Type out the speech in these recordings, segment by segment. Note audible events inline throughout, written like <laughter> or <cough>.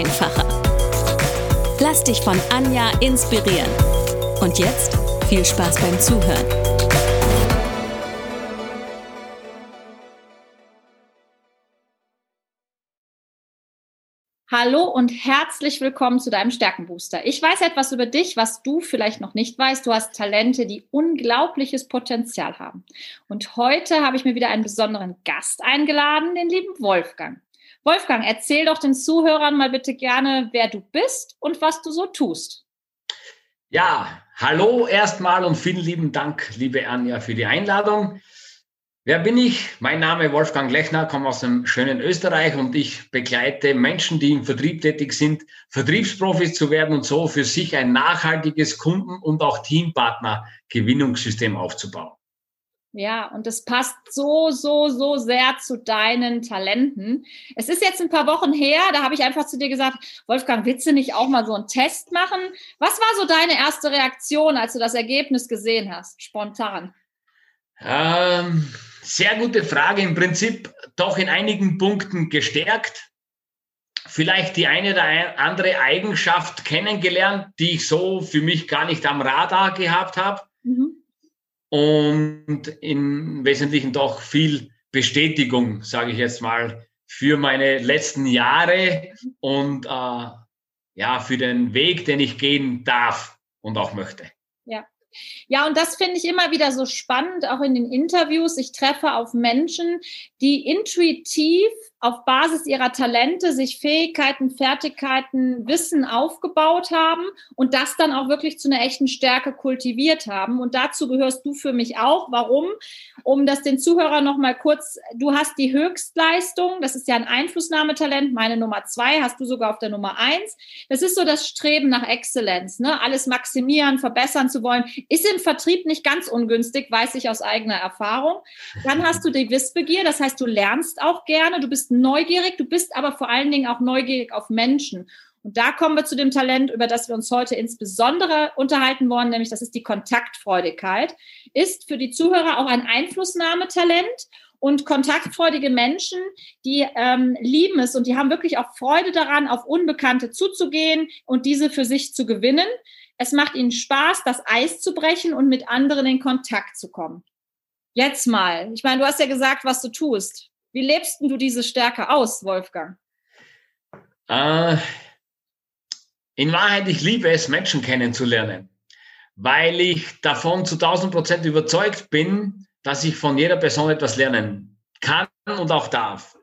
einfacher. Lass dich von Anja inspirieren. Und jetzt viel Spaß beim Zuhören. Hallo und herzlich willkommen zu deinem Stärkenbooster. Ich weiß etwas über dich, was du vielleicht noch nicht weißt. Du hast Talente, die unglaubliches Potenzial haben. Und heute habe ich mir wieder einen besonderen Gast eingeladen, den lieben Wolfgang. Wolfgang, erzähl doch den Zuhörern mal bitte gerne, wer du bist und was du so tust. Ja, hallo erstmal und vielen lieben Dank, liebe Anja, für die Einladung. Wer bin ich? Mein Name Wolfgang Lechner, komme aus dem schönen Österreich und ich begleite Menschen, die im Vertrieb tätig sind, Vertriebsprofis zu werden und so für sich ein nachhaltiges Kunden- und auch Teampartner-Gewinnungssystem aufzubauen. Ja, und das passt so, so, so sehr zu deinen Talenten. Es ist jetzt ein paar Wochen her, da habe ich einfach zu dir gesagt, Wolfgang, willst du nicht auch mal so einen Test machen? Was war so deine erste Reaktion, als du das Ergebnis gesehen hast, spontan? Ähm, sehr gute Frage. Im Prinzip doch in einigen Punkten gestärkt. Vielleicht die eine oder andere Eigenschaft kennengelernt, die ich so für mich gar nicht am Radar gehabt habe. Mhm. Und im Wesentlichen doch viel Bestätigung, sage ich jetzt mal, für meine letzten Jahre und äh, ja, für den Weg, den ich gehen darf und auch möchte. Ja. Ja, und das finde ich immer wieder so spannend, auch in den Interviews. Ich treffe auf Menschen, die intuitiv auf Basis ihrer Talente sich Fähigkeiten, Fertigkeiten, Wissen aufgebaut haben und das dann auch wirklich zu einer echten Stärke kultiviert haben. Und dazu gehörst du für mich auch. Warum? Um das den Zuhörern noch mal kurz, du hast die Höchstleistung, das ist ja ein Einflussnahmetalent, meine Nummer zwei, hast du sogar auf der Nummer eins. Das ist so das Streben nach Exzellenz, ne? alles maximieren, verbessern zu wollen, ist im Vertrieb nicht ganz ungünstig, weiß ich aus eigener Erfahrung. Dann hast du die Wissbegier, das heißt, du lernst auch gerne, du bist neugierig, du bist aber vor allen Dingen auch neugierig auf Menschen. Und da kommen wir zu dem Talent, über das wir uns heute insbesondere unterhalten wollen, nämlich das ist die Kontaktfreudigkeit. Ist für die Zuhörer auch ein Einflussnahmetalent. Und kontaktfreudige Menschen, die ähm, lieben es und die haben wirklich auch Freude daran, auf Unbekannte zuzugehen und diese für sich zu gewinnen. Es macht ihnen Spaß, das Eis zu brechen und mit anderen in Kontakt zu kommen. Jetzt mal. Ich meine, du hast ja gesagt, was du tust. Wie lebst du diese Stärke aus, Wolfgang? Äh, in Wahrheit, ich liebe es, Menschen kennenzulernen, weil ich davon zu 1000 Prozent überzeugt bin, dass ich von jeder Person etwas lernen kann und auch darf.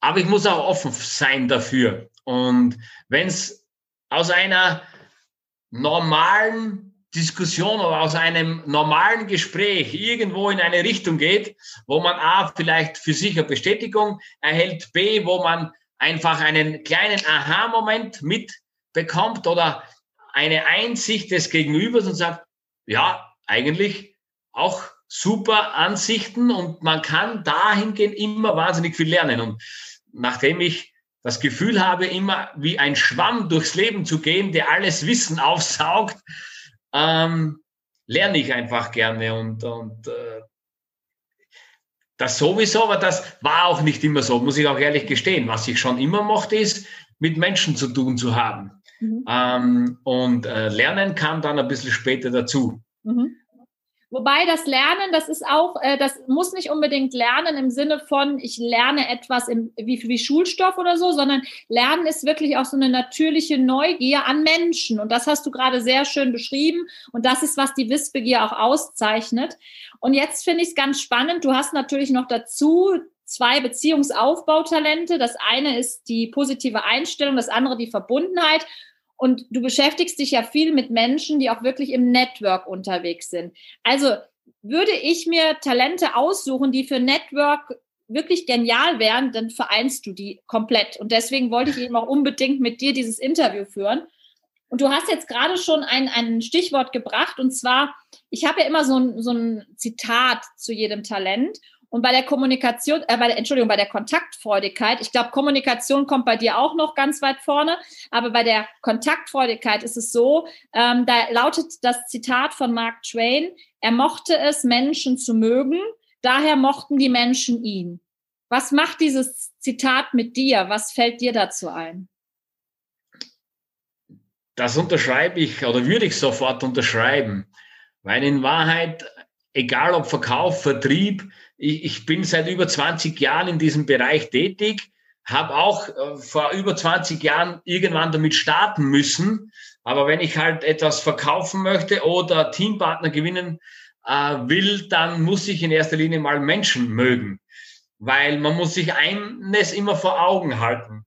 Aber ich muss auch offen sein dafür. Und wenn es aus einer normalen Diskussion oder aus einem normalen Gespräch irgendwo in eine Richtung geht, wo man A, vielleicht für sich eine Bestätigung erhält, B, wo man einfach einen kleinen Aha-Moment mitbekommt oder eine Einsicht des Gegenübers und sagt, ja, eigentlich auch super Ansichten und man kann dahingehend immer wahnsinnig viel lernen. Und nachdem ich das Gefühl habe, immer wie ein Schwamm durchs Leben zu gehen, der alles Wissen aufsaugt, ähm, lerne ich einfach gerne und, und äh, das sowieso, aber das war auch nicht immer so, muss ich auch ehrlich gestehen. Was ich schon immer mochte, ist, mit Menschen zu tun zu haben. Mhm. Ähm, und äh, lernen kam dann ein bisschen später dazu. Mhm. Wobei das Lernen, das ist auch, äh, das muss nicht unbedingt Lernen im Sinne von, ich lerne etwas im, wie, wie Schulstoff oder so, sondern Lernen ist wirklich auch so eine natürliche Neugier an Menschen. Und das hast du gerade sehr schön beschrieben. Und das ist, was die Wissbegier auch auszeichnet. Und jetzt finde ich es ganz spannend. Du hast natürlich noch dazu zwei Beziehungsaufbautalente. Das eine ist die positive Einstellung, das andere die Verbundenheit. Und du beschäftigst dich ja viel mit Menschen, die auch wirklich im Network unterwegs sind. Also würde ich mir Talente aussuchen, die für Network wirklich genial wären, dann vereinst du die komplett. Und deswegen wollte ich eben auch unbedingt mit dir dieses Interview führen. Und du hast jetzt gerade schon ein, ein Stichwort gebracht, und zwar, ich habe ja immer so ein, so ein Zitat zu jedem Talent. Und bei der Kommunikation, äh, bei der, Entschuldigung, bei der Kontaktfreudigkeit, ich glaube, Kommunikation kommt bei dir auch noch ganz weit vorne, aber bei der Kontaktfreudigkeit ist es so, ähm, da lautet das Zitat von Mark Twain, er mochte es, Menschen zu mögen, daher mochten die Menschen ihn. Was macht dieses Zitat mit dir? Was fällt dir dazu ein? Das unterschreibe ich oder würde ich sofort unterschreiben, weil in Wahrheit, egal ob Verkauf, Vertrieb, ich, ich bin seit über 20 Jahren in diesem Bereich tätig, habe auch äh, vor über 20 Jahren irgendwann damit starten müssen. Aber wenn ich halt etwas verkaufen möchte oder Teampartner gewinnen äh, will, dann muss ich in erster Linie mal Menschen mögen. Weil man muss sich eines immer vor Augen halten.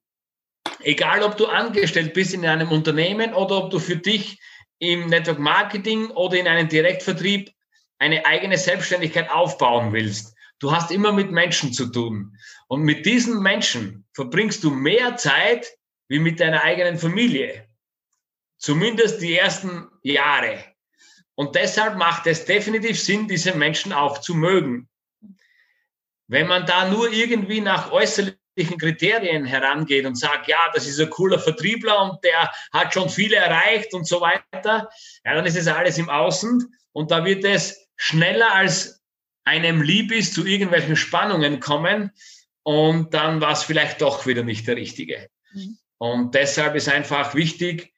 Egal, ob du angestellt bist in einem Unternehmen oder ob du für dich im Network Marketing oder in einem Direktvertrieb eine eigene Selbstständigkeit aufbauen willst. Du hast immer mit Menschen zu tun. Und mit diesen Menschen verbringst du mehr Zeit wie mit deiner eigenen Familie. Zumindest die ersten Jahre. Und deshalb macht es definitiv Sinn, diese Menschen auch zu mögen. Wenn man da nur irgendwie nach äußerlichen Kriterien herangeht und sagt, ja, das ist ein cooler Vertriebler und der hat schon viele erreicht und so weiter, ja, dann ist es alles im Außen und da wird es schneller als einem lieb ist, zu irgendwelchen Spannungen kommen und dann war es vielleicht doch wieder nicht der richtige. Mhm. Und deshalb ist einfach wichtig,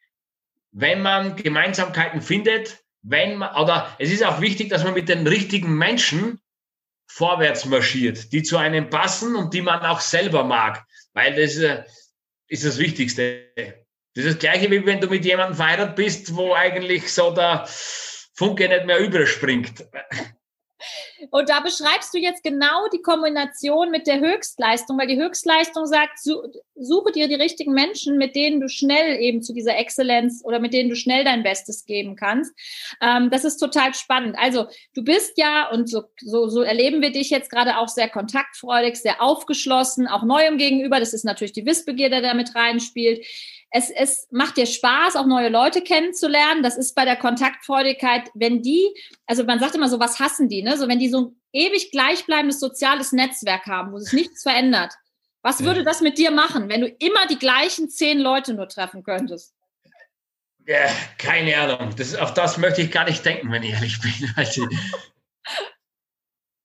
wenn man Gemeinsamkeiten findet, wenn man, oder es ist auch wichtig, dass man mit den richtigen Menschen vorwärts marschiert, die zu einem passen und die man auch selber mag, weil das ist das Wichtigste. Das ist das Gleiche, wie wenn du mit jemandem verheiratet bist, wo eigentlich so der Funke nicht mehr überspringt. Und da beschreibst du jetzt genau die Kombination mit der Höchstleistung, weil die Höchstleistung sagt, suche dir die richtigen Menschen, mit denen du schnell eben zu dieser Exzellenz oder mit denen du schnell dein Bestes geben kannst. Ähm, das ist total spannend. Also du bist ja, und so, so, so erleben wir dich jetzt gerade auch sehr kontaktfreudig, sehr aufgeschlossen, auch neuem gegenüber. Das ist natürlich die Wissbegierde, der mit reinspielt es, es macht dir Spaß, auch neue Leute kennenzulernen. Das ist bei der Kontaktfreudigkeit, wenn die, also man sagt immer so, was hassen die, ne? So, wenn die so ein ewig gleichbleibendes soziales Netzwerk haben, wo sich nichts verändert. Was würde das mit dir machen, wenn du immer die gleichen zehn Leute nur treffen könntest? Ja, keine Ahnung. Das, auf das möchte ich gar nicht denken, wenn ich ehrlich bin. <laughs> Also,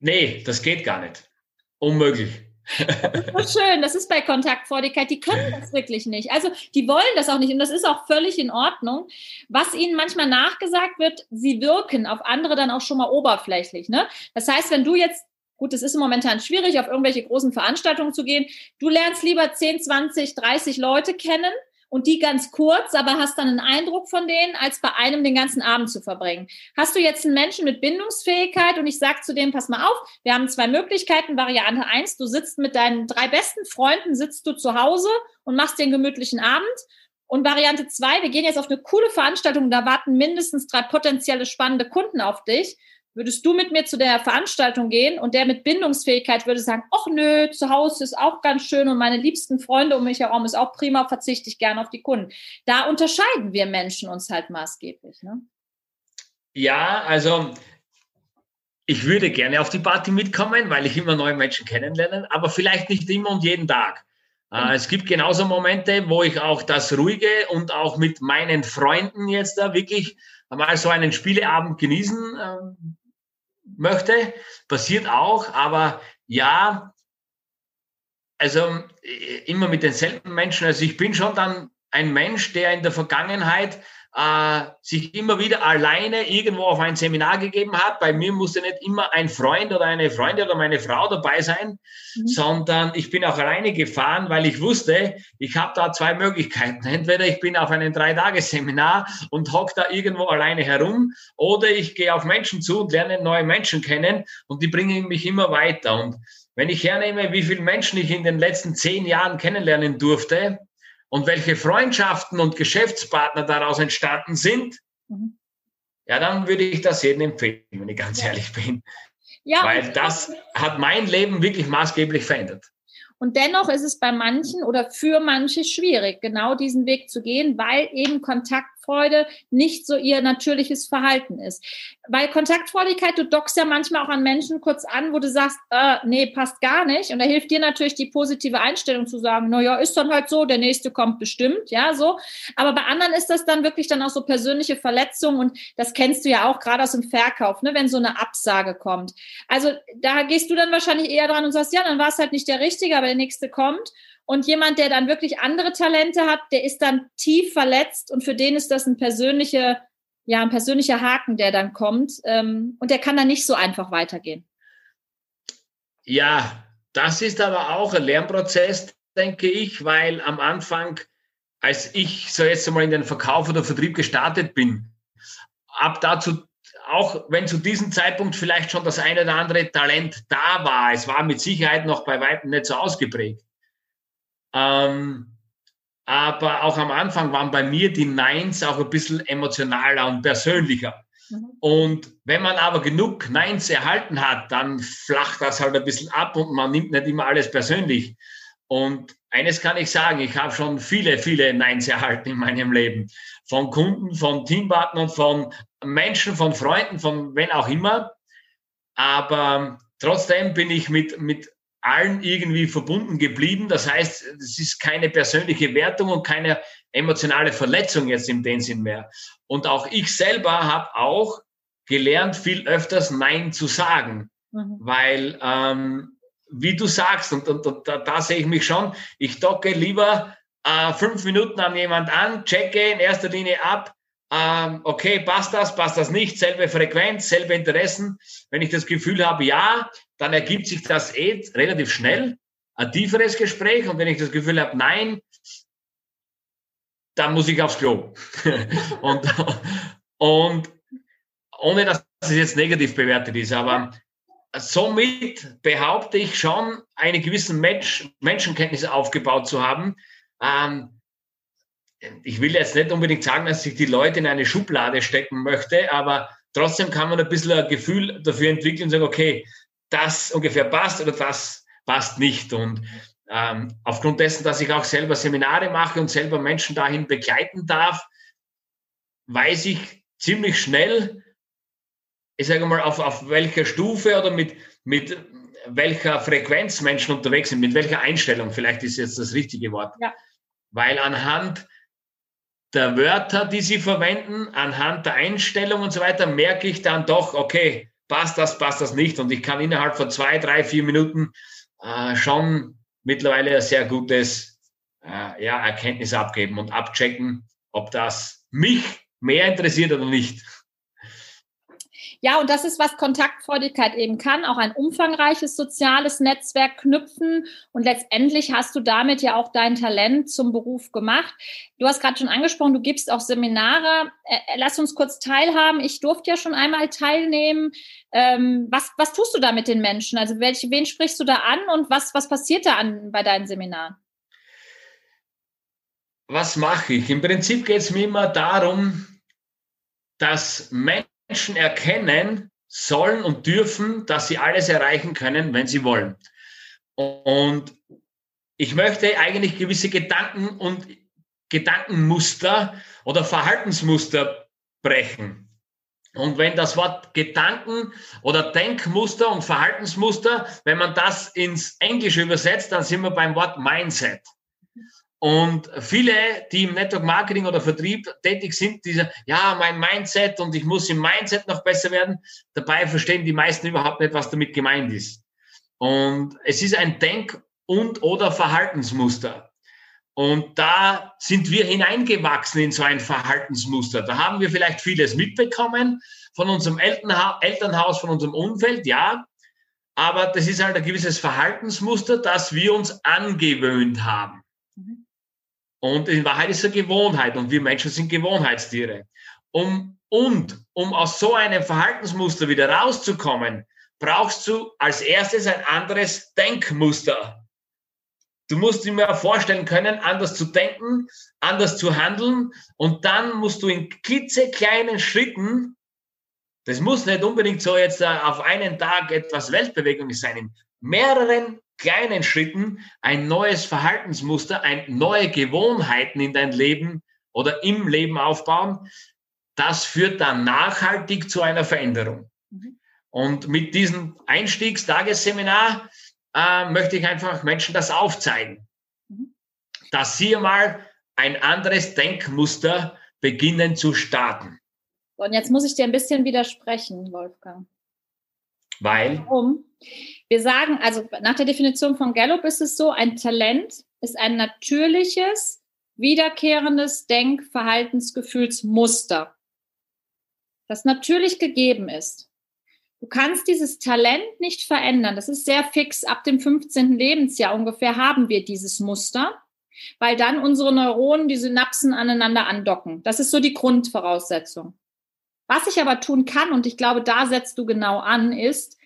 nee, das geht gar nicht. Unmöglich. Das ist so schön, das ist bei Kontaktfreudigkeit, die können das wirklich nicht. Also die wollen das auch nicht und das ist auch völlig in Ordnung. Was ihnen manchmal nachgesagt wird, sie wirken auf andere dann auch schon mal oberflächlich. Ne? Das heißt, wenn du jetzt Gut, es ist momentan schwierig, auf irgendwelche großen Veranstaltungen zu gehen. Du lernst lieber 10, 20, 30 Leute kennen und die ganz kurz, aber hast dann einen Eindruck von denen, als bei einem den ganzen Abend zu verbringen. Hast du jetzt einen Menschen mit Bindungsfähigkeit und ich sage zu dem, pass mal auf, wir haben zwei Möglichkeiten. Variante eins, du sitzt mit deinen drei besten Freunden, sitzt du zu Hause und machst den gemütlichen Abend. Und Variante zwei, wir gehen jetzt auf eine coole Veranstaltung, da warten mindestens drei potenzielle spannende Kunden auf dich. Würdest du mit mir zu der Veranstaltung gehen und der mit Bindungsfähigkeit würde sagen, ach nö, zu Hause ist auch ganz schön und meine liebsten Freunde um mich herum ist auch prima, verzichte ich gerne auf die Kunden. Da unterscheiden wir Menschen uns halt maßgeblich. Ne? Ja, also ich würde gerne auf die Party mitkommen, weil ich immer neue Menschen kennenlerne, aber vielleicht nicht immer und jeden Tag. Mhm. Es gibt genauso Momente, wo ich auch das Ruhige und auch mit meinen Freunden jetzt da wirklich mal so einen Spieleabend genießen ähm, möchte. Passiert auch, aber ja, also äh, immer mit denselben Menschen. Also ich bin schon dann ein Mensch, der in der Vergangenheit äh, sich immer wieder alleine irgendwo auf ein Seminar gegeben hat. Bei mir musste nicht immer ein Freund oder eine Freundin oder meine Frau dabei sein, mhm. sondern ich bin auch alleine gefahren, weil ich wusste, ich habe da zwei Möglichkeiten. Entweder ich bin auf einem Drei-Tage-Seminar und hock da irgendwo alleine herum oder ich gehe auf Menschen zu und lerne neue Menschen kennen und die bringen mich immer weiter. Und wenn ich hernehme, wie viele Menschen ich in den letzten zehn Jahren kennenlernen durfte, und welche Freundschaften und Geschäftspartner daraus entstanden sind, mhm. ja, dann würde ich das jedem empfehlen, wenn ich ganz ehrlich bin. Ja, Weil das hat mein Leben wirklich maßgeblich verändert. Und dennoch ist es bei manchen oder für manche schwierig, genau diesen Weg zu gehen, weil eben Kontaktfreude nicht so ihr natürliches Verhalten ist. Bei Kontaktfreudigkeit, du dockst ja manchmal auch an Menschen kurz an, wo du sagst, äh, nee, passt gar nicht. Und da hilft dir natürlich die positive Einstellung zu sagen, na ja, ist dann halt so, der nächste kommt bestimmt, ja, so. Aber bei anderen ist das dann wirklich dann auch so persönliche Verletzungen und das kennst du ja auch gerade aus dem Verkauf, ne, wenn so eine Absage kommt. Also da gehst du dann wahrscheinlich eher dran und sagst, ja, dann war es halt nicht der Richtige, aber der nächste kommt. Und jemand, der dann wirklich andere Talente hat, der ist dann tief verletzt und für den ist das ein persönlicher, ja, ein persönlicher Haken, der dann kommt. Ähm, und der kann dann nicht so einfach weitergehen. Ja, das ist aber auch ein Lernprozess, denke ich, weil am Anfang, als ich so jetzt einmal in den Verkauf oder Vertrieb gestartet bin, ab dazu auch wenn zu diesem Zeitpunkt vielleicht schon das eine oder andere Talent da war, es war mit Sicherheit noch bei weitem nicht so ausgeprägt. Ähm, aber auch am Anfang waren bei mir die Neins auch ein bisschen emotionaler und persönlicher. Mhm. Und wenn man aber genug Neins erhalten hat, dann flacht das halt ein bisschen ab und man nimmt nicht immer alles persönlich. Und eines kann ich sagen, ich habe schon viele, viele Neins erhalten in meinem Leben. Von Kunden, von Teampartnern, von Menschen, von Freunden, von wen auch immer. Aber trotzdem bin ich mit, mit allen irgendwie verbunden geblieben. Das heißt, es ist keine persönliche Wertung und keine emotionale Verletzung jetzt in dem Sinn mehr. Und auch ich selber habe auch gelernt, viel öfters Nein zu sagen, mhm. weil ähm, wie du sagst, und, und, und da, da, sehe ich mich schon, ich docke lieber äh, fünf Minuten an jemand an, checke in erster Linie ab, ähm, okay, passt das, passt das nicht, selbe Frequenz, selbe Interessen. Wenn ich das Gefühl habe, ja, dann ergibt sich das eh relativ schnell, ein tieferes Gespräch. Und wenn ich das Gefühl habe, nein, dann muss ich aufs Klo. <laughs> und, und ohne dass es jetzt negativ bewertet ist, aber somit behaupte ich schon, eine gewisse Mensch, Menschenkenntnis aufgebaut zu haben. Ähm, ich will jetzt nicht unbedingt sagen, dass ich die Leute in eine Schublade stecken möchte, aber trotzdem kann man ein bisschen ein Gefühl dafür entwickeln und sagen, okay, das ungefähr passt oder das passt nicht. Und ähm, aufgrund dessen, dass ich auch selber Seminare mache und selber Menschen dahin begleiten darf, weiß ich ziemlich schnell, ich sage mal, auf, auf welcher Stufe oder mit, mit welcher Frequenz Menschen unterwegs sind, mit welcher Einstellung, vielleicht ist jetzt das richtige Wort. Ja. Weil anhand der Wörter, die sie verwenden, anhand der Einstellung und so weiter, merke ich dann doch, okay, passt das, passt das nicht. Und ich kann innerhalb von zwei, drei, vier Minuten äh, schon mittlerweile ein sehr gutes äh, ja, Erkenntnis abgeben und abchecken, ob das mich mehr interessiert oder nicht. Ja, und das ist, was Kontaktfreudigkeit eben kann, auch ein umfangreiches soziales Netzwerk knüpfen. Und letztendlich hast du damit ja auch dein Talent zum Beruf gemacht. Du hast gerade schon angesprochen, du gibst auch Seminare. Äh, äh, lass uns kurz teilhaben. Ich durfte ja schon einmal teilnehmen. Ähm, was, was tust du da mit den Menschen? Also welche, wen sprichst du da an und was, was passiert da an, bei deinen Seminaren? Was mache ich? Im Prinzip geht es mir immer darum, dass Menschen Menschen erkennen sollen und dürfen, dass sie alles erreichen können, wenn sie wollen. Und ich möchte eigentlich gewisse Gedanken und Gedankenmuster oder Verhaltensmuster brechen. Und wenn das Wort Gedanken oder Denkmuster und Verhaltensmuster, wenn man das ins Englische übersetzt, dann sind wir beim Wort Mindset. Und viele, die im Network Marketing oder Vertrieb tätig sind, die sagen, ja, mein Mindset und ich muss im Mindset noch besser werden. Dabei verstehen die meisten überhaupt nicht, was damit gemeint ist. Und es ist ein Denk- und oder Verhaltensmuster. Und da sind wir hineingewachsen in so ein Verhaltensmuster. Da haben wir vielleicht vieles mitbekommen von unserem Elternhaus, von unserem Umfeld, ja. Aber das ist halt ein gewisses Verhaltensmuster, das wir uns angewöhnt haben. Und in Wahrheit ist es eine Gewohnheit und wir Menschen sind Gewohnheitstiere. Um, und um aus so einem Verhaltensmuster wieder rauszukommen, brauchst du als erstes ein anderes Denkmuster. Du musst dir mal vorstellen können, anders zu denken, anders zu handeln und dann musst du in klitzekleinen Schritten Das muss nicht unbedingt so jetzt äh, auf einen Tag etwas Weltbewegung sein. In mehreren kleinen Schritten ein neues Verhaltensmuster, ein neue Gewohnheiten in dein Leben oder im Leben aufbauen, das führt dann nachhaltig zu einer Veränderung. Mhm. Und mit diesem Einstiegstagesseminar äh, möchte ich einfach Menschen das aufzeigen, mhm. dass sie mal ein anderes Denkmuster beginnen zu starten. Und jetzt muss ich dir ein bisschen widersprechen, Wolfgang. Weil? Warum? Wir sagen, also nach der Definition von Gallup ist es so, ein Talent ist ein natürliches, wiederkehrendes Denk-, Verhaltensgefühlsmuster, das natürlich gegeben ist. Du kannst dieses Talent nicht verändern. Das ist sehr fix. Ab dem 15. Lebensjahr ungefähr haben wir dieses Muster, weil dann unsere Neuronen, die Synapsen aneinander andocken. Das ist so die Grundvoraussetzung. Was ich aber tun kann, und ich glaube, da setzt du genau an, ist,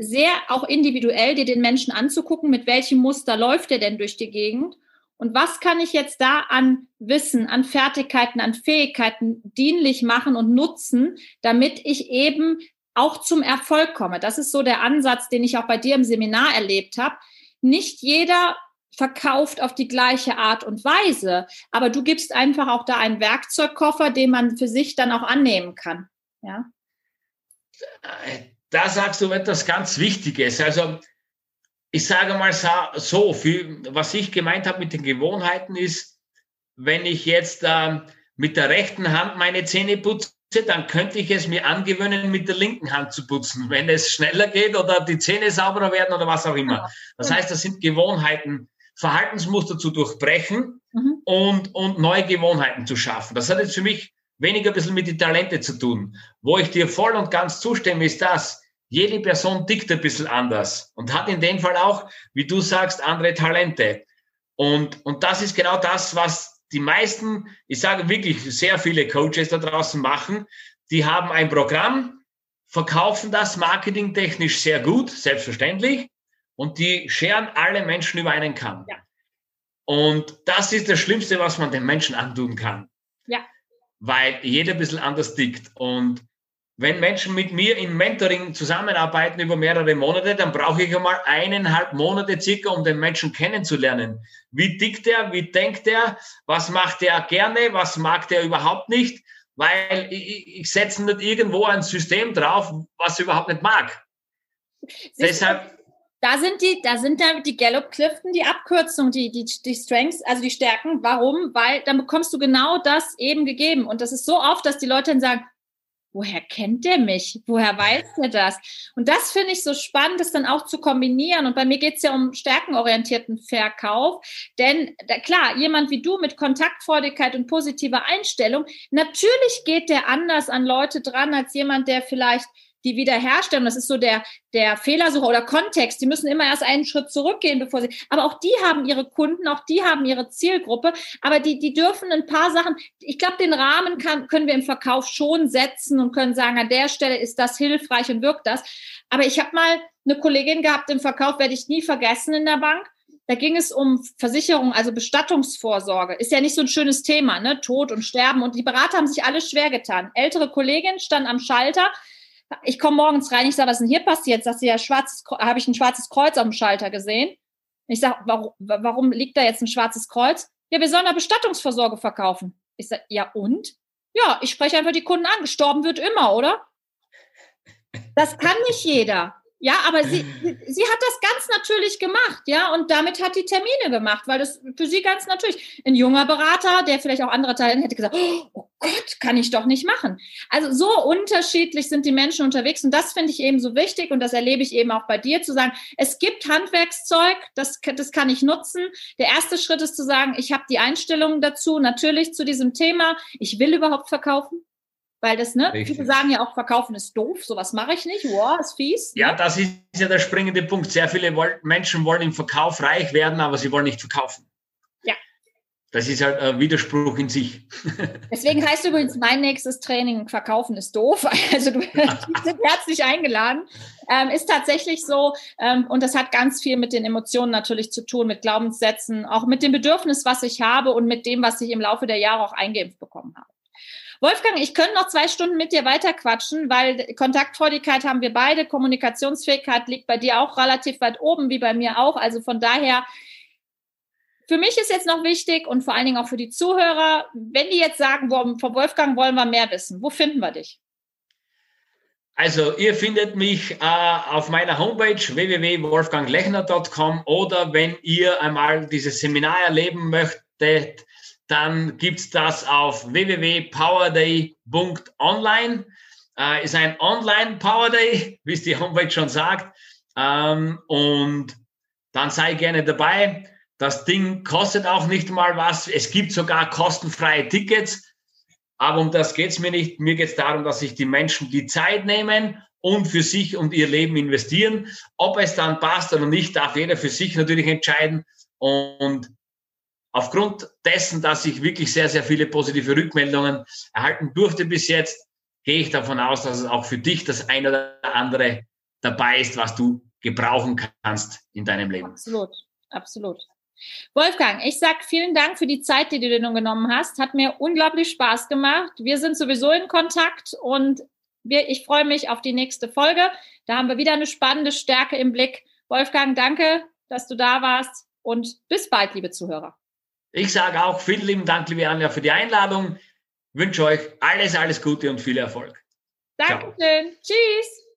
sehr auch individuell dir den Menschen anzugucken, mit welchem Muster läuft er denn durch die Gegend und was kann ich jetzt da an Wissen, an Fertigkeiten, an Fähigkeiten dienlich machen und nutzen, damit ich eben auch zum Erfolg komme. Das ist so der Ansatz, den ich auch bei dir im Seminar erlebt habe. Nicht jeder verkauft auf die gleiche Art und Weise. Aber du gibst einfach auch da einen Werkzeugkoffer, den man für sich dann auch annehmen kann. Ja. Da sagst du etwas ganz Wichtiges. Also ich sage mal so, für, was ich gemeint habe mit den Gewohnheiten ist, wenn ich jetzt äh, mit der rechten Hand meine Zähne putze, dann könnte ich es mir angewöhnen, mit der linken Hand zu putzen, wenn es schneller geht oder die Zähne sauberer werden oder was auch immer. Das heißt, das sind Gewohnheiten, Verhaltensmuster zu durchbrechen mhm. und, und neue Gewohnheiten zu schaffen. Das hat jetzt für mich weniger ein bisschen mit den Talente zu tun. Wo ich dir voll und ganz zustimme, ist das, jede Person tickt ein bisschen anders und hat in dem Fall auch, wie du sagst, andere Talente. Und, und das ist genau das, was die meisten, ich sage wirklich sehr viele Coaches da draußen machen. Die haben ein Programm, verkaufen das marketingtechnisch sehr gut, selbstverständlich, und die scheren alle Menschen über einen Kamm. Ja. Und das ist das Schlimmste, was man den Menschen antun kann. Ja. Weil jeder ein bisschen anders tickt. Und wenn Menschen mit mir in Mentoring zusammenarbeiten über mehrere Monate, dann brauche ich einmal eineinhalb Monate circa, um den Menschen kennenzulernen. Wie tickt er? Wie denkt er? Was macht er gerne? Was mag er überhaupt nicht? Weil ich, ich setze nicht irgendwo ein System drauf, was er überhaupt nicht mag. Siehst Deshalb da sind die, da sind da die Gallup-Clifton, die Abkürzung, die, die, die Strengths, also die Stärken. Warum? Weil dann bekommst du genau das eben gegeben. Und das ist so oft, dass die Leute dann sagen, woher kennt der mich? Woher weiß der das? Und das finde ich so spannend, das dann auch zu kombinieren. Und bei mir geht es ja um stärkenorientierten Verkauf. Denn da, klar, jemand wie du mit Kontaktfreudigkeit und positiver Einstellung, natürlich geht der anders an Leute dran als jemand, der vielleicht die wiederherstellen. Das ist so der, der Fehlersucher oder Kontext. Die müssen immer erst einen Schritt zurückgehen, bevor sie, aber auch die haben ihre Kunden, auch die haben ihre Zielgruppe, aber die, die dürfen ein paar Sachen, ich glaube, den Rahmen kann, können wir im Verkauf schon setzen und können sagen, an der Stelle ist das hilfreich und wirkt das. Aber ich habe mal eine Kollegin gehabt im Verkauf, werde ich nie vergessen in der Bank. Da ging es um Versicherung, also Bestattungsvorsorge. Ist ja nicht so ein schönes Thema, ne? Tod und Sterben. Und die Berater haben sich alle schwer getan. Ältere Kollegin stand am Schalter, ich komme morgens rein, ich sage, was ist denn hier passiert? Sagt sie, ja, schwarzes, habe ich ein schwarzes Kreuz auf dem Schalter gesehen? Ich sage, warum, warum liegt da jetzt ein schwarzes Kreuz? Ja, wir sollen da Bestattungsvorsorge verkaufen. Ich sage, ja und? Ja, ich spreche einfach die Kunden an. Gestorben wird immer, oder? Das kann nicht jeder. Ja, aber sie, sie hat das ganz natürlich gemacht, ja, und damit hat die Termine gemacht, weil das für sie ganz natürlich. Ein junger Berater, der vielleicht auch andere Teile hätte gesagt, oh Gott, kann ich doch nicht machen. Also so unterschiedlich sind die Menschen unterwegs und das finde ich eben so wichtig und das erlebe ich eben auch bei dir, zu sagen, es gibt Handwerkszeug, das, das kann ich nutzen. Der erste Schritt ist zu sagen, ich habe die Einstellung dazu, natürlich zu diesem Thema, ich will überhaupt verkaufen. Weil das, ne, Richtig. viele sagen ja auch, verkaufen ist doof, sowas mache ich nicht, wow, ist fies. Ja, das ist ja der springende Punkt. Sehr viele Menschen wollen im Verkauf reich werden, aber sie wollen nicht verkaufen. Ja. Das ist halt ein Widerspruch in sich. <laughs> Deswegen heißt übrigens mein nächstes Training, Verkaufen ist doof. <laughs> Also du bist herzlich eingeladen. Ähm, ist tatsächlich so. Ähm, und das hat ganz viel mit den Emotionen natürlich zu tun, mit Glaubenssätzen, auch mit dem Bedürfnis, was ich habe und mit dem, was ich im Laufe der Jahre auch eingeimpft bekommen habe. Wolfgang, ich könnte noch zwei Stunden mit dir weiterquatschen, weil Kontaktfreudigkeit haben wir beide, Kommunikationsfähigkeit liegt bei dir auch relativ weit oben, wie bei mir auch. Also von daher, für mich ist jetzt noch wichtig und vor allen Dingen auch für die Zuhörer, wenn die jetzt sagen, von Wolfgang wollen wir mehr wissen, wo finden wir dich? Also ihr findet mich äh, auf meiner Homepage www.wolfganglechner.com oder wenn ihr einmal dieses Seminar erleben möchtet, dann gibt's das auf www.powerday.online. Äh, ist ein Online Power Day, wie es die Homepage schon sagt. Ähm, und dann sei gerne dabei. Das Ding kostet auch nicht mal was. Es gibt sogar kostenfreie Tickets. Aber um das geht's mir nicht. Mir geht's darum, dass sich die Menschen die Zeit nehmen und für sich und ihr Leben investieren. Ob es dann passt oder nicht, darf jeder für sich natürlich entscheiden. Und aufgrund dessen, dass ich wirklich sehr, sehr viele positive Rückmeldungen erhalten durfte bis jetzt, gehe ich davon aus, dass es auch für dich das ein oder andere dabei ist, was du gebrauchen kannst in deinem Leben. Absolut, absolut. Wolfgang, ich sag vielen Dank für die Zeit, die du dir nun genommen hast. Hat mir unglaublich Spaß gemacht. Wir sind sowieso in Kontakt und wir, ich freue mich auf die nächste Folge. Da haben wir wieder eine spannende Stärke im Blick. Wolfgang, danke, dass du da warst und bis bald, liebe Zuhörer. Ich sage auch vielen lieben Dank, liebe Anja, für die Einladung. Wünsche euch alles, alles Gute und viel Erfolg. Dankeschön. Ciao. Tschüss.